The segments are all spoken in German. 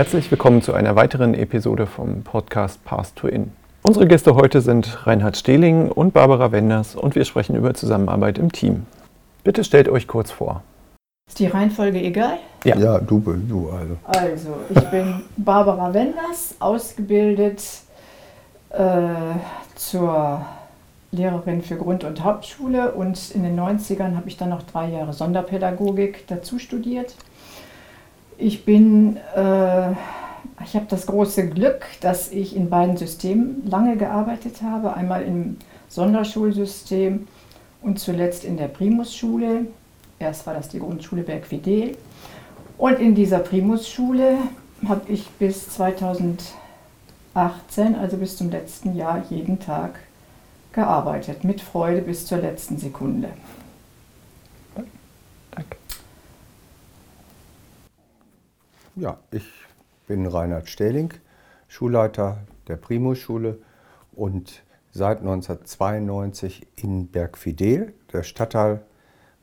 Herzlich willkommen zu einer weiteren Episode vom Podcast Path to In. Unsere Gäste heute sind Reinhard Stehling und Barbara Wenders und wir sprechen über Zusammenarbeit im Team. Bitte stellt euch kurz vor. Ist die Reihenfolge egal? Ja, ja du, du also. Also, ich bin Barbara Wenders, ausgebildet äh, zur Lehrerin für Grund- und Hauptschule und in den 90ern habe ich dann noch drei Jahre Sonderpädagogik dazu studiert. Ich bin, äh, ich habe das große Glück, dass ich in beiden Systemen lange gearbeitet habe. Einmal im Sonderschulsystem und zuletzt in der Primusschule. Erst war das die Grundschule Bergfidel. Und in dieser Primusschule habe ich bis 2018, also bis zum letzten Jahr, jeden Tag gearbeitet. Mit Freude bis zur letzten Sekunde. Ja, ich bin Reinhard Stähling, Schulleiter der Primus-Schule und seit 1992 in Bergfidel, der Stadtteil,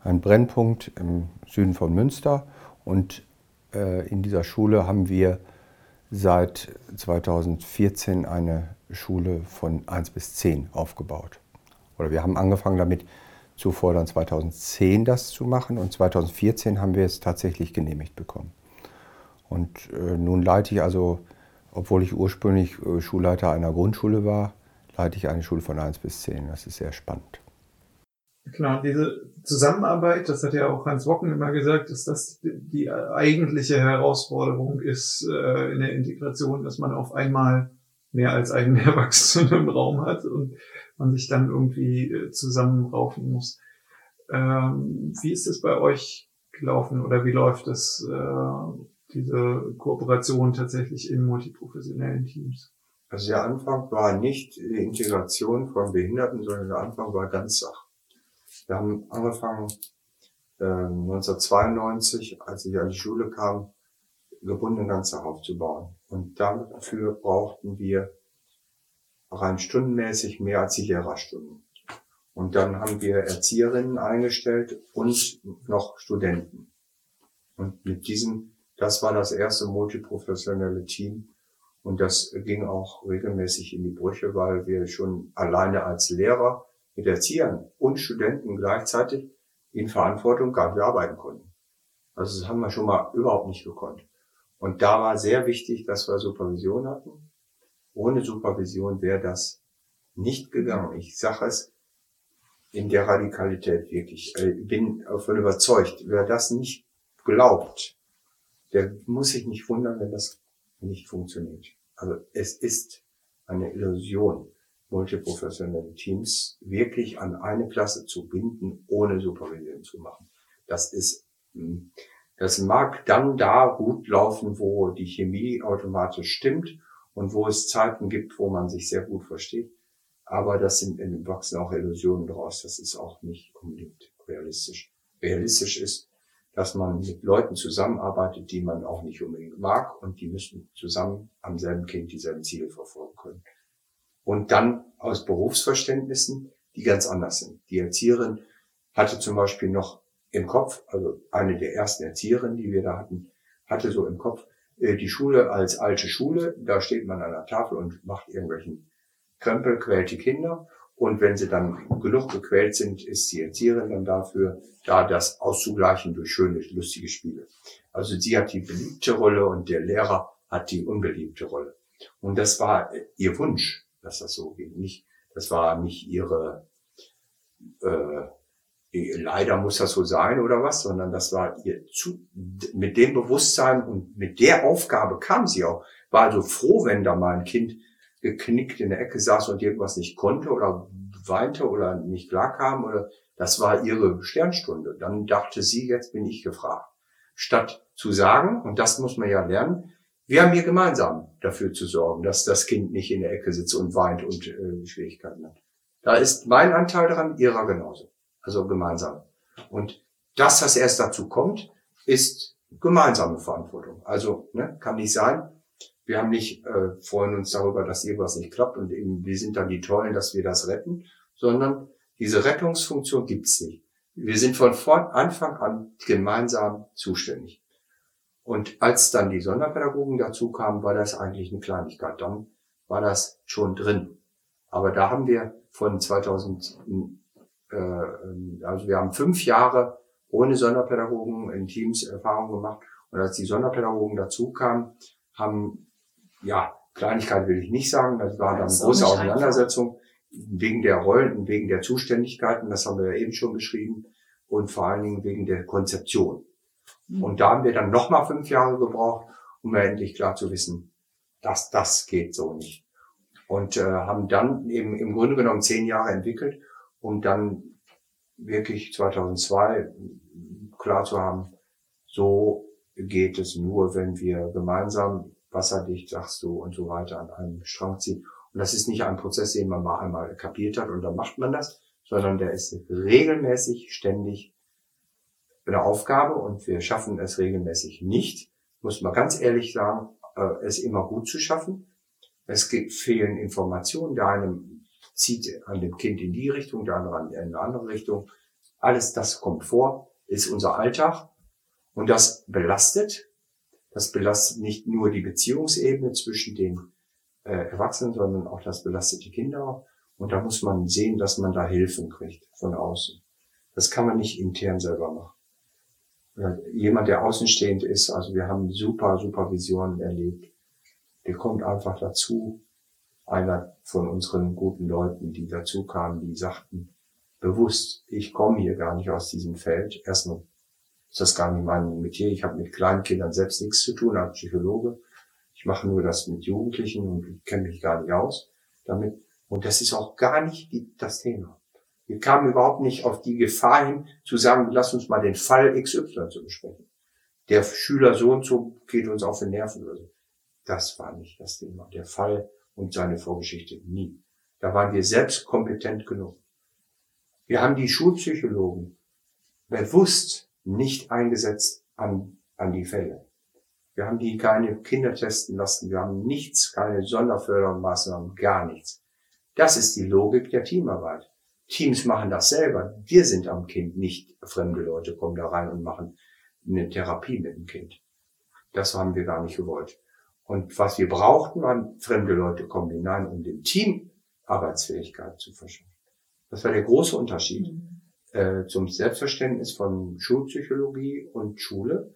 ein Brennpunkt im Süden von Münster. Und äh, in dieser Schule haben wir seit 2014 eine Schule von 1 bis 10 aufgebaut. Oder wir haben angefangen damit zu fordern, 2010 das zu machen und 2014 haben wir es tatsächlich genehmigt bekommen. Und äh, nun leite ich also, obwohl ich ursprünglich äh, Schulleiter einer Grundschule war, leite ich eine Schule von 1 bis 10. Das ist sehr spannend. Genau, diese Zusammenarbeit, das hat ja auch Hans Wocken immer gesagt, dass das die eigentliche Herausforderung ist äh, in der Integration, dass man auf einmal mehr als eigene Erwachsene im Raum hat und man sich dann irgendwie äh, zusammenraufen muss. Ähm, wie ist es bei euch gelaufen oder wie läuft es äh, diese Kooperation tatsächlich in multiprofessionellen Teams? Also der Anfang war nicht die Integration von Behinderten, sondern der Anfang war Ganzsach. Wir haben angefangen äh, 1992, als ich an die Schule kam, gebundene Ganzsach aufzubauen. Und dafür brauchten wir rein stundenmäßig mehr als die Lehrerstunden. Und dann haben wir Erzieherinnen eingestellt und noch Studenten. Und mit diesem das war das erste multiprofessionelle Team. Und das ging auch regelmäßig in die Brüche, weil wir schon alleine als Lehrer mit Erziehern und Studenten gleichzeitig in Verantwortung gar nicht arbeiten konnten. Also das haben wir schon mal überhaupt nicht gekonnt. Und da war sehr wichtig, dass wir Supervision hatten. Ohne Supervision wäre das nicht gegangen. Ich sage es in der Radikalität wirklich. Ich bin davon überzeugt, wer das nicht glaubt, der muss sich nicht wundern, wenn das nicht funktioniert. Also es ist eine Illusion, multiprofessionelle Teams wirklich an eine Klasse zu binden, ohne Supervision zu machen. Das ist, hm, das mag dann da gut laufen, wo die Chemie automatisch stimmt und wo es Zeiten gibt, wo man sich sehr gut versteht. Aber das sind in wachsen auch Illusionen draus. Das ist auch nicht unbedingt realistisch. Realistisch ist, dass man mit Leuten zusammenarbeitet, die man auch nicht unbedingt mag und die müssen zusammen am selben Kind dieselben Ziele verfolgen können. Und dann aus Berufsverständnissen, die ganz anders sind. Die Erzieherin hatte zum Beispiel noch im Kopf, also eine der ersten Erzieherinnen, die wir da hatten, hatte so im Kopf, äh, die Schule als alte Schule, da steht man an der Tafel und macht irgendwelchen Krempel, quält die Kinder und wenn sie dann genug gequält sind, ist die Erzieherin dann dafür da, das auszugleichen durch schöne, lustige Spiele. Also sie hat die beliebte Rolle und der Lehrer hat die unbeliebte Rolle. Und das war ihr Wunsch, dass das so geht. Nicht, das war nicht ihre, äh, leider muss das so sein oder was, sondern das war ihr zu, mit dem Bewusstsein und mit der Aufgabe kam sie auch. War also froh, wenn da mal ein Kind geknickt in der Ecke saß und irgendwas nicht konnte oder weinte oder nicht klarkam oder das war ihre Sternstunde. Dann dachte sie, jetzt bin ich gefragt. Statt zu sagen, und das muss man ja lernen, wir haben hier gemeinsam dafür zu sorgen, dass das Kind nicht in der Ecke sitzt und weint und äh, Schwierigkeiten hat. Da ist mein Anteil daran, ihrer genauso. Also gemeinsam. Und das, was erst dazu kommt, ist gemeinsame Verantwortung. Also ne, kann nicht sein, wir haben nicht äh, freuen uns darüber, dass irgendwas nicht klappt und eben wir sind dann die Tollen, dass wir das retten, sondern diese Rettungsfunktion gibt's nicht. Wir sind von Anfang an gemeinsam zuständig. Und als dann die Sonderpädagogen dazu kamen, war das eigentlich eine Kleinigkeit. Dann war das schon drin. Aber da haben wir von 2000, äh, also wir haben fünf Jahre ohne Sonderpädagogen in Teams Erfahrung gemacht. Und als die Sonderpädagogen dazu kamen, haben, ja, Kleinigkeit will ich nicht sagen, das war dann eine große Auseinandersetzung wegen der Rollen und wegen der Zuständigkeiten, das haben wir ja eben schon beschrieben, und vor allen Dingen wegen der Konzeption. Mhm. Und da haben wir dann nochmal fünf Jahre gebraucht, um ja endlich klar zu wissen, dass das geht so nicht. Und äh, haben dann eben im Grunde genommen zehn Jahre entwickelt, um dann wirklich 2002 klar zu haben, so geht es nur, wenn wir gemeinsam wasserdicht, sagst du, und so weiter an einem Strang ziehen. Und das ist nicht ein Prozess, den man mal einmal kapiert hat und dann macht man das, sondern der ist regelmäßig, ständig eine Aufgabe und wir schaffen es regelmäßig nicht, muss man ganz ehrlich sagen, äh, es immer gut zu schaffen. Es gibt, fehlen Informationen. Der eine zieht an dem Kind in die Richtung, der andere in eine andere Richtung. Alles das kommt vor, ist unser Alltag und das belastet. Das belastet nicht nur die Beziehungsebene zwischen den äh, Erwachsenen, sondern auch das belastet die Kinder. Und da muss man sehen, dass man da Hilfen kriegt von außen. Das kann man nicht intern selber machen jemand, der außenstehend ist, also wir haben super, super Visionen erlebt. Der kommt einfach dazu. Einer von unseren guten Leuten, die dazu kamen, die sagten, bewusst, ich komme hier gar nicht aus diesem Feld. Erstmal ist das gar nicht mein Metier. Ich habe mit kleinen Kindern selbst nichts zu tun als Psychologe. Ich mache nur das mit Jugendlichen und kenne mich gar nicht aus damit. Und das ist auch gar nicht die, das Thema. Wir kamen überhaupt nicht auf die Gefahr hin, zu sagen, lass uns mal den Fall XY zu besprechen. Der Schüler so und so geht uns auf den Nerven oder so. Das war nicht das Thema. Der Fall und seine Vorgeschichte nie. Da waren wir selbst kompetent genug. Wir haben die Schulpsychologen bewusst nicht eingesetzt an, an die Fälle. Wir haben die keine Kinder testen lassen. Wir haben nichts, keine Sonderfördermaßnahmen, gar nichts. Das ist die Logik der Teamarbeit. Teams machen das selber. Wir sind am Kind, nicht fremde Leute kommen da rein und machen eine Therapie mit dem Kind. Das haben wir gar nicht gewollt. Und was wir brauchten, waren fremde Leute kommen hinein, um dem Team Arbeitsfähigkeit zu verschaffen. Das war der große Unterschied mhm. Äh, zum Selbstverständnis von Schulpsychologie und Schule.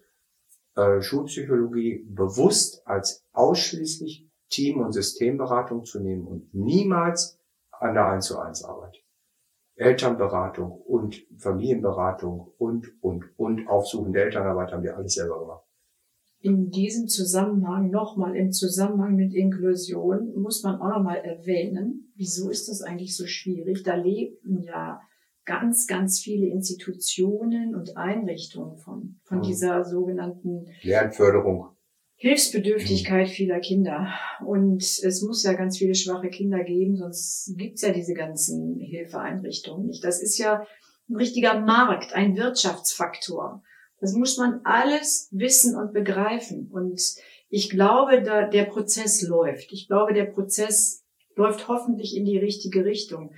Äh, Schulpsychologie bewusst als ausschließlich Team- und Systemberatung zu nehmen und niemals an der 1 zu 1 Arbeit. Elternberatung und Familienberatung und, und, und aufsuchende Elternarbeit haben wir alles selber gemacht. In diesem Zusammenhang, nochmal im Zusammenhang mit Inklusion, muss man auch nochmal erwähnen, wieso ist das eigentlich so schwierig? Da leben ja ganz, ganz viele Institutionen und Einrichtungen von, von mhm. dieser sogenannten Lernförderung. Hilfsbedürftigkeit mhm. vieler Kinder. Und es muss ja ganz viele schwache Kinder geben, sonst gibt's ja diese ganzen Hilfeeinrichtungen nicht. Das ist ja ein richtiger Markt, ein Wirtschaftsfaktor. Das muss man alles wissen und begreifen. Und ich glaube, da der Prozess läuft. Ich glaube, der Prozess läuft hoffentlich in die richtige Richtung.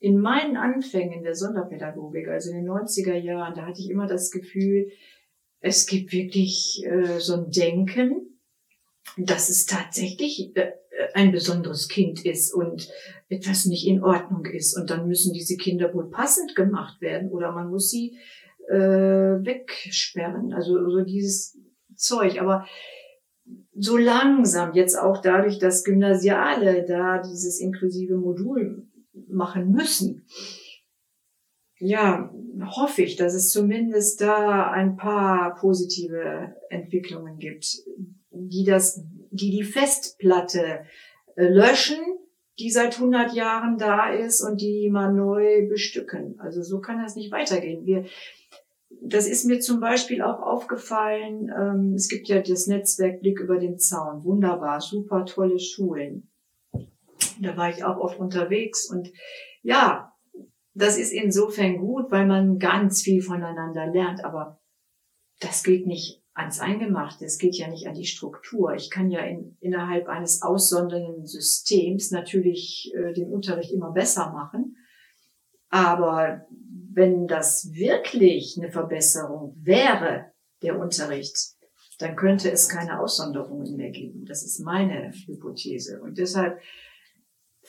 In meinen Anfängen der Sonderpädagogik, also in den 90er Jahren, da hatte ich immer das Gefühl, es gibt wirklich äh, so ein Denken, dass es tatsächlich äh, ein besonderes Kind ist und etwas nicht in Ordnung ist. Und dann müssen diese Kinder wohl passend gemacht werden oder man muss sie äh, wegsperren. Also so dieses Zeug. Aber so langsam, jetzt auch dadurch, dass Gymnasiale da dieses inklusive Modul machen müssen, ja, hoffe ich, dass es zumindest da ein paar positive Entwicklungen gibt die das, die die Festplatte äh, löschen, die seit 100 Jahren da ist und die mal neu bestücken. Also so kann das nicht weitergehen. Wir, das ist mir zum Beispiel auch aufgefallen. Ähm, es gibt ja das Netzwerk Blick über den Zaun. Wunderbar, super tolle Schulen. Da war ich auch oft unterwegs und ja, das ist insofern gut, weil man ganz viel voneinander lernt, aber das geht nicht ans Eingemachte. Es geht ja nicht an die Struktur. Ich kann ja in, innerhalb eines aussondernden Systems natürlich äh, den Unterricht immer besser machen. Aber wenn das wirklich eine Verbesserung wäre, der Unterricht, dann könnte es keine Aussonderungen mehr geben. Das ist meine Hypothese. Und deshalb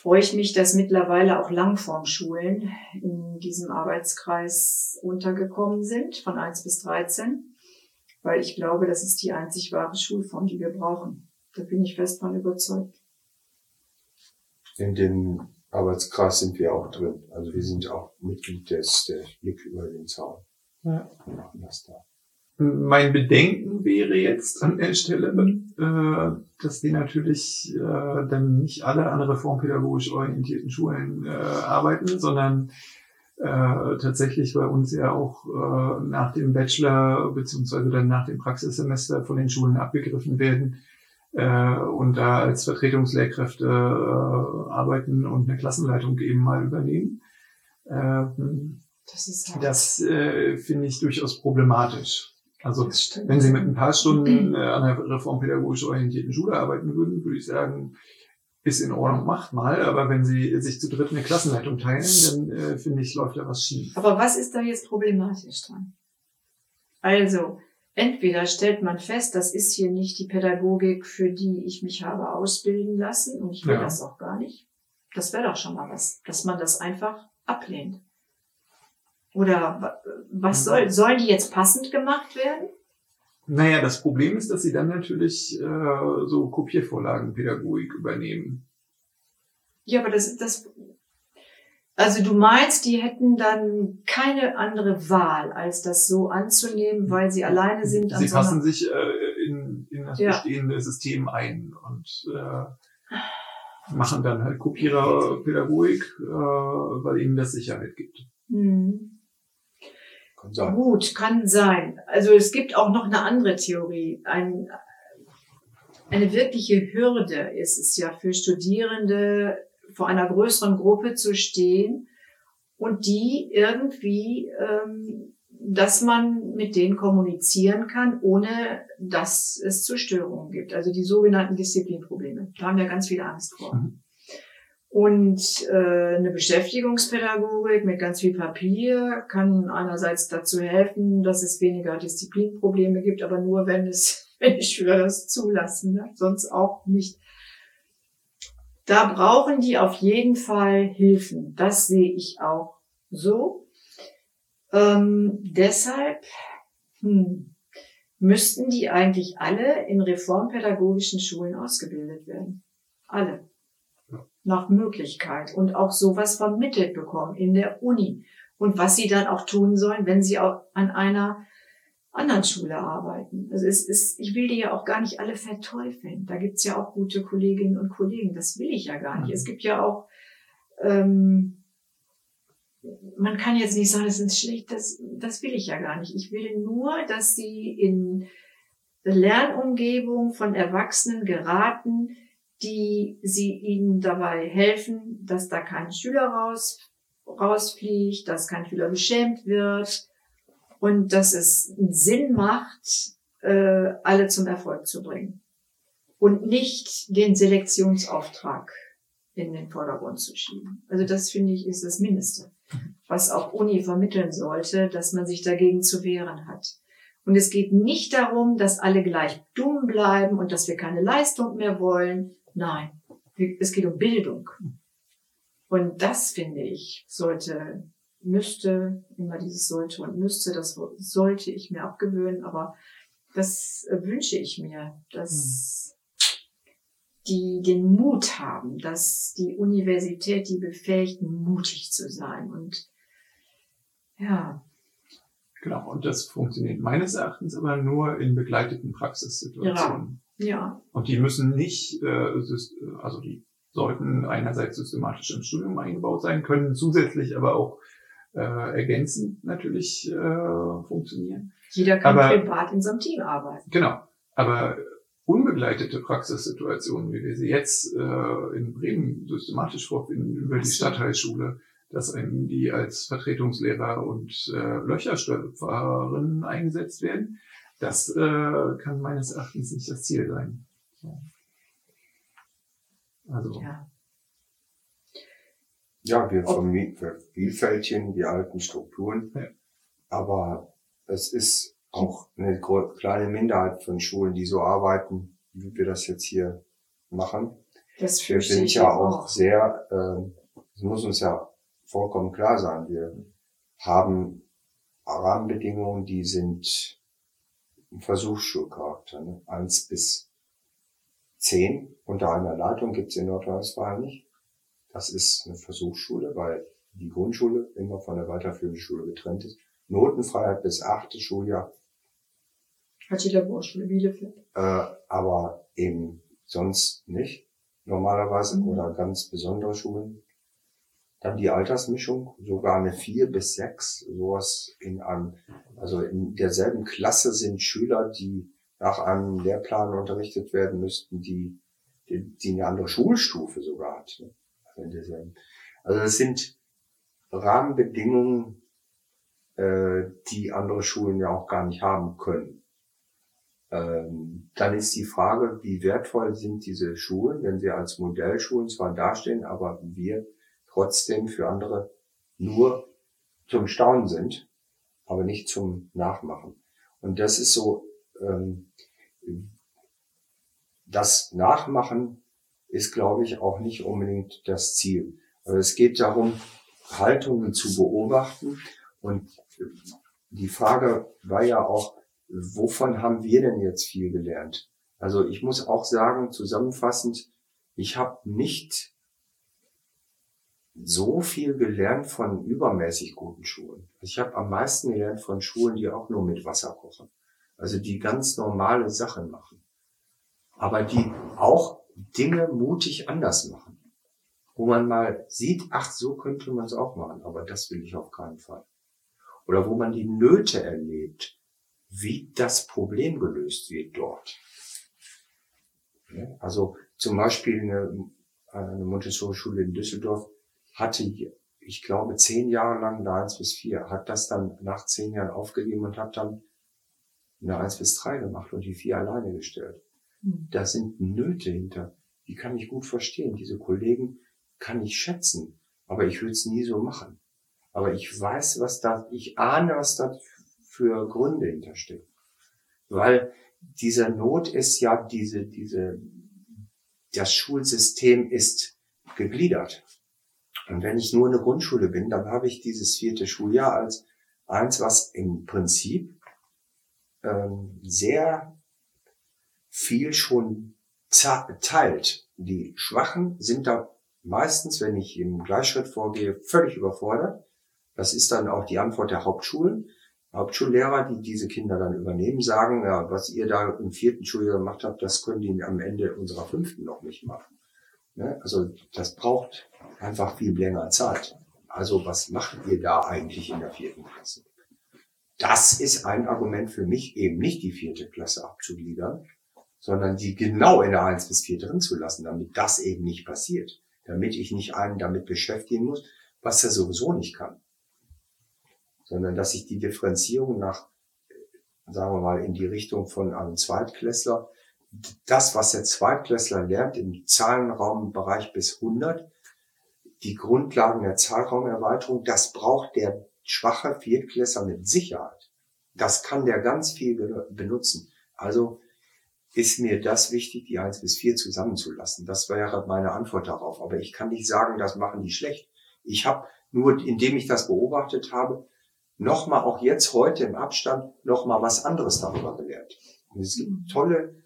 freue ich mich, dass mittlerweile auch Langformschulen in diesem Arbeitskreis untergekommen sind, von 1 bis 13, weil ich glaube, das ist die einzig wahre Schulform, die wir brauchen. Da bin ich fest von überzeugt. In dem Arbeitskreis sind wir auch drin. Also wir sind auch Mitglied des, der Blick über den Zaun. Ja. Wir machen das da. Mein Bedenken wäre jetzt an der Stelle, äh, dass die natürlich äh, dann nicht alle an reformpädagogisch orientierten Schulen äh, arbeiten, sondern äh, tatsächlich bei uns ja auch äh, nach dem Bachelor beziehungsweise dann nach dem Praxissemester von den Schulen abgegriffen werden äh, und da als Vertretungslehrkräfte äh, arbeiten und eine Klassenleitung eben mal übernehmen. Ähm, Das ist das äh, finde ich durchaus problematisch. Also wenn Sie mit ein paar Stunden äh, an einer reformpädagogisch orientierten Schule arbeiten würden, würde ich sagen, ist in Ordnung, macht mal. Aber wenn Sie sich zu dritt eine Klassenleitung teilen, dann äh, finde ich, läuft da was schief. Aber was ist da jetzt problematisch dran? Also, entweder stellt man fest, das ist hier nicht die Pädagogik, für die ich mich habe ausbilden lassen und ich will Ja. das auch gar nicht. Das wäre doch schon mal was, dass man das einfach ablehnt. Oder wa- was soll, sollen die jetzt passend gemacht werden? Naja, das Problem ist, dass Sie dann natürlich äh, so Kopiervorlagenpädagogik übernehmen. Ja, aber das, das, also du meinst, die hätten dann keine andere Wahl, als das so anzunehmen, weil sie alleine sind Sie passen sich äh, in, in das Ja. bestehende System ein und äh, machen dann halt Kopiererpädagogik, äh, weil ihnen das Sicherheit gibt. Hm. Kann sein. Gut, kann sein. Also es gibt auch noch eine andere Theorie. Ein, eine wirkliche Hürde ist es ja für Studierende, vor einer größeren Gruppe zu stehen und die irgendwie, ähm, dass man mit denen kommunizieren kann, ohne dass es zu Störungen gibt. Also die sogenannten Disziplinprobleme. Da haben wir ganz viele Angst vor. Mhm. Und äh, eine Beschäftigungspädagogik mit ganz viel Papier kann einerseits dazu helfen, dass es weniger Disziplinprobleme gibt, aber nur wenn es, wenn die Schüler das zulassen, ne? sonst auch nicht. Da brauchen die auf jeden Fall Hilfen. Das sehe ich auch so. Ähm, deshalb hm, müssten die eigentlich alle in reformpädagogischen Schulen ausgebildet werden. Alle nach Möglichkeit und auch sowas vermittelt bekommen in der Uni und was sie dann auch tun sollen, wenn sie auch an einer anderen Schule arbeiten. Also es ist, ich will die ja auch gar nicht alle verteufeln. Da gibt's ja auch gute Kolleginnen und Kollegen. Das will ich ja gar nicht. Es gibt ja auch, ähm, man kann jetzt nicht sagen, das ist schlecht, das, das will ich ja gar nicht. Ich will nur, dass sie in Lernumgebung von Erwachsenen geraten, die sie ihnen dabei helfen, dass da kein Schüler raus, rausfliegt, dass kein Schüler beschämt wird und dass es Sinn macht, äh, alle zum Erfolg zu bringen. Und nicht den Selektionsauftrag in den Vordergrund zu schieben. Also das finde ich ist das Mindeste, was auch Uni vermitteln sollte, dass man sich dagegen zu wehren hat. Und es geht nicht darum, dass alle gleich dumm bleiben und dass wir keine Leistung mehr wollen. Nein, es geht um Bildung. Und das finde ich sollte, müsste, immer dieses sollte und müsste, das sollte ich mir abgewöhnen, aber das wünsche ich mir, dass die den Mut haben, dass die Universität die befähigt, mutig zu sein und ja, Genau, und das funktioniert meines Erachtens aber nur in begleiteten Praxissituationen. Ja, Und die müssen nicht, äh, also die sollten einerseits systematisch im Studium eingebaut sein, können zusätzlich aber auch äh, ergänzend natürlich äh, funktionieren. jeder kann Aber- privat in so einem Team arbeiten. Genau, aber unbegleitete Praxissituationen, wie wir sie jetzt äh, in Bremen systematisch vorfinden über die. Stadtteilschule, dass einem die als Vertretungslehrer und äh, Löcherstöpferinnen eingesetzt werden, das äh, kann meines Erachtens nicht das Ziel sein. So. Also, Ja. Ja, wir vervielfältigen die alten Strukturen, Ja. aber es ist auch eine kleine Minderheit von Schulen, die so arbeiten, wie wir das jetzt hier machen. Das Wir sind ich ja auch sehr, ähm, es muss uns ja vollkommen klar sein, wir haben Rahmenbedingungen, die sind im Versuchsschulcharakter, ne? eins bis zehn unter einer Leitung gibt's in Nordrhein-Westfalen nicht. Das ist eine Versuchsschule, weil die Grundschule immer von der weiterführenden Schule getrennt ist. Notenfreiheit bis achte Schuljahr, Hat jeder Vorschule Bielefeld. äh, aber eben sonst nicht normalerweise Mhm. oder ganz besondere Schulen. Dann die Altersmischung, sogar eine vier bis sechs, sowas in einem, also in derselben Klasse sind Schüler, die nach einem Lehrplan unterrichtet werden müssten, die, die, die eine andere Schulstufe sogar hat. ne? Also, in derselben. also es sind Rahmenbedingungen, äh, die andere Schulen ja auch gar nicht haben können. Ähm, dann ist die Frage, wie wertvoll sind diese Schulen, wenn sie als Modellschulen zwar dastehen, aber wir trotzdem für andere nur zum Staunen sind, aber nicht zum Nachmachen. Und das ist so, ähm, das Nachmachen ist, glaube ich, auch nicht unbedingt das Ziel. Also es geht darum, Haltungen zu beobachten. Und die Frage war ja auch, wovon haben wir denn jetzt viel gelernt? Also ich muss auch sagen, zusammenfassend, ich habe nicht so viel gelernt von übermäßig guten Schulen. Ich habe am meisten gelernt von Schulen, die auch nur mit Wasser kochen. Also die ganz normale Sachen machen. Aber die auch Dinge mutig anders machen. Wo man mal sieht, ach, so könnte man es auch machen, aber das will ich auf keinen Fall. Oder wo man die Nöte erlebt, wie das Problem gelöst wird dort. Also zum Beispiel eine, eine Montessori-Schule in Düsseldorf hatte, ich glaube, zehn Jahre lang eine 1 bis 4, hat das dann nach zehn Jahren aufgegeben und hat dann eine 1 bis 3 gemacht und die 4 alleine gestellt. Hm. Da sind Nöte hinter, die kann ich gut verstehen. Diese Kollegen kann ich schätzen, aber ich würde es nie so machen. Aber ich weiß, was da, ich ahne, was da für Gründe hinterstecken. Weil dieser Not ist ja diese, diese, das Schulsystem ist gegliedert. Und wenn ich nur eine Grundschule bin, dann habe ich dieses vierte Schuljahr als eins, was im Prinzip ähm, sehr viel schon teilt. Die Schwachen sind da meistens, wenn ich im Gleichschritt vorgehe, völlig überfordert. Das ist dann auch die Antwort der Hauptschulen. Hauptschullehrer, die diese Kinder dann übernehmen, sagen, ja, was ihr da im vierten Schuljahr gemacht habt, das können die am Ende unserer fünften noch nicht machen. Ne? Also das braucht einfach viel länger Zeit. Also was macht ihr da eigentlich in der vierten Klasse? Das ist ein Argument für mich, eben nicht die vierte Klasse abzugliedern, sondern die genau in der 1 bis 4 drin zu lassen, damit das eben nicht passiert. Damit ich nicht einen damit beschäftigen muss, was er sowieso nicht kann. Sondern dass ich die Differenzierung nach, äh, sagen wir mal, in die Richtung von einem Zweitklässler, das, was der Zweitklässler lernt im Zahlenraumbereich bis 100, die Grundlagen der Zahlraumerweiterung, das braucht der schwache Viertklässler mit Sicherheit. Das kann der ganz viel be- benutzen. Also ist mir das wichtig, die 1 bis 4 zusammenzulassen. Das wäre meine Antwort darauf. Aber ich kann nicht sagen, das machen die schlecht. Ich habe nur, indem ich das beobachtet habe, nochmal auch jetzt heute im Abstand nochmal was anderes darüber gelernt. Und es gibt tolle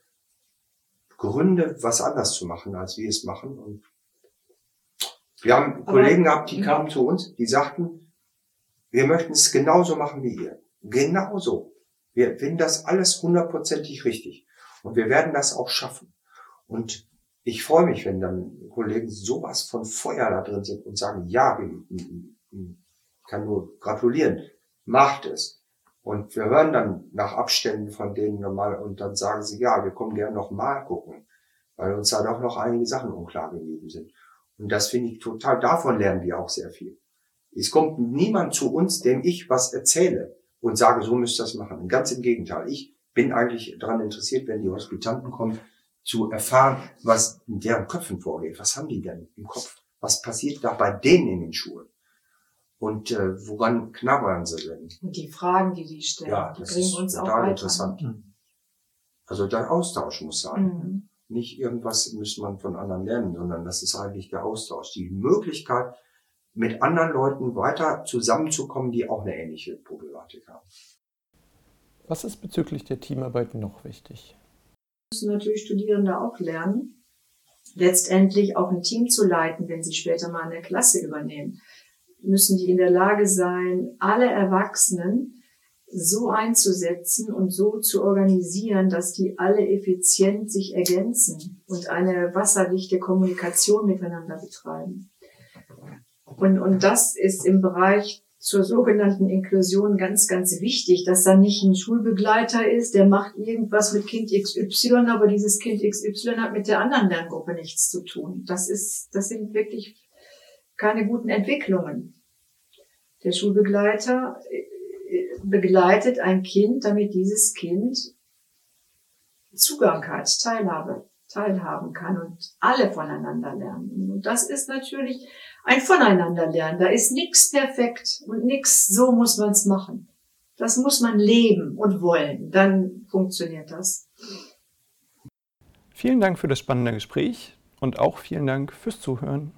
Gründe, was anders zu machen, als wir es machen. Und wir haben Aber- Kollegen gehabt, die kamen zu uns, die sagten, wir möchten es genauso machen wie ihr. Genauso. Wir finden das alles hundertprozentig richtig. Und wir werden das auch schaffen. Und ich freue mich, wenn dann Kollegen sowas von Feuer da drin sind und sagen, ja, ich kann nur gratulieren, macht es. Und wir hören dann nach Abständen von denen nochmal und dann sagen sie, ja, wir kommen gerne noch mal gucken, weil uns da doch noch einige Sachen unklar geblieben sind. Und das finde ich total, davon lernen wir auch sehr viel. Es kommt niemand zu uns, dem ich was erzähle und sage, so müsst ihr das machen. Ganz im Gegenteil. Ich bin eigentlich daran interessiert, wenn die Hospitanten kommen, zu erfahren, was in deren Köpfen vorgeht. Was haben die denn im Kopf? Was passiert da bei denen in den Schulen? Und äh, woran knabbern sie denn? Und die Fragen, die die stellen, Ja, die das bringen ist uns auch total weiter. interessant. Mhm. Also der Austausch muss sein. Mhm. Nicht irgendwas muss man von anderen lernen, sondern das ist eigentlich der Austausch. Die Möglichkeit, mit anderen Leuten weiter zusammenzukommen, die auch eine ähnliche Problematik haben. Was ist bezüglich der Teamarbeit noch wichtig? müssen natürlich Studierende auch lernen, letztendlich auch ein Team zu leiten, wenn sie später mal eine Klasse übernehmen. Müssen die in der Lage sein, alle Erwachsenen so einzusetzen und so zu organisieren, dass die alle effizient sich ergänzen und eine wasserdichte Kommunikation miteinander betreiben. Und, und das ist im Bereich zur sogenannten Inklusion ganz, ganz wichtig, dass da nicht ein Schulbegleiter ist, der macht irgendwas mit Kind XY, aber dieses Kind XY hat mit der anderen Lerngruppe nichts zu tun. Das ist, das sind wirklich keine guten Entwicklungen. Der Schulbegleiter äh, begleitet ein Kind, damit dieses Kind Zugang hat, Teilhabe, teilhaben kann und alle voneinander lernen. Und das ist natürlich ein Voneinanderlernen. Da ist nichts perfekt und nichts, so muss man es machen. Das muss man leben und wollen. Dann funktioniert das. Vielen Dank für das spannende Gespräch und auch vielen Dank fürs Zuhören.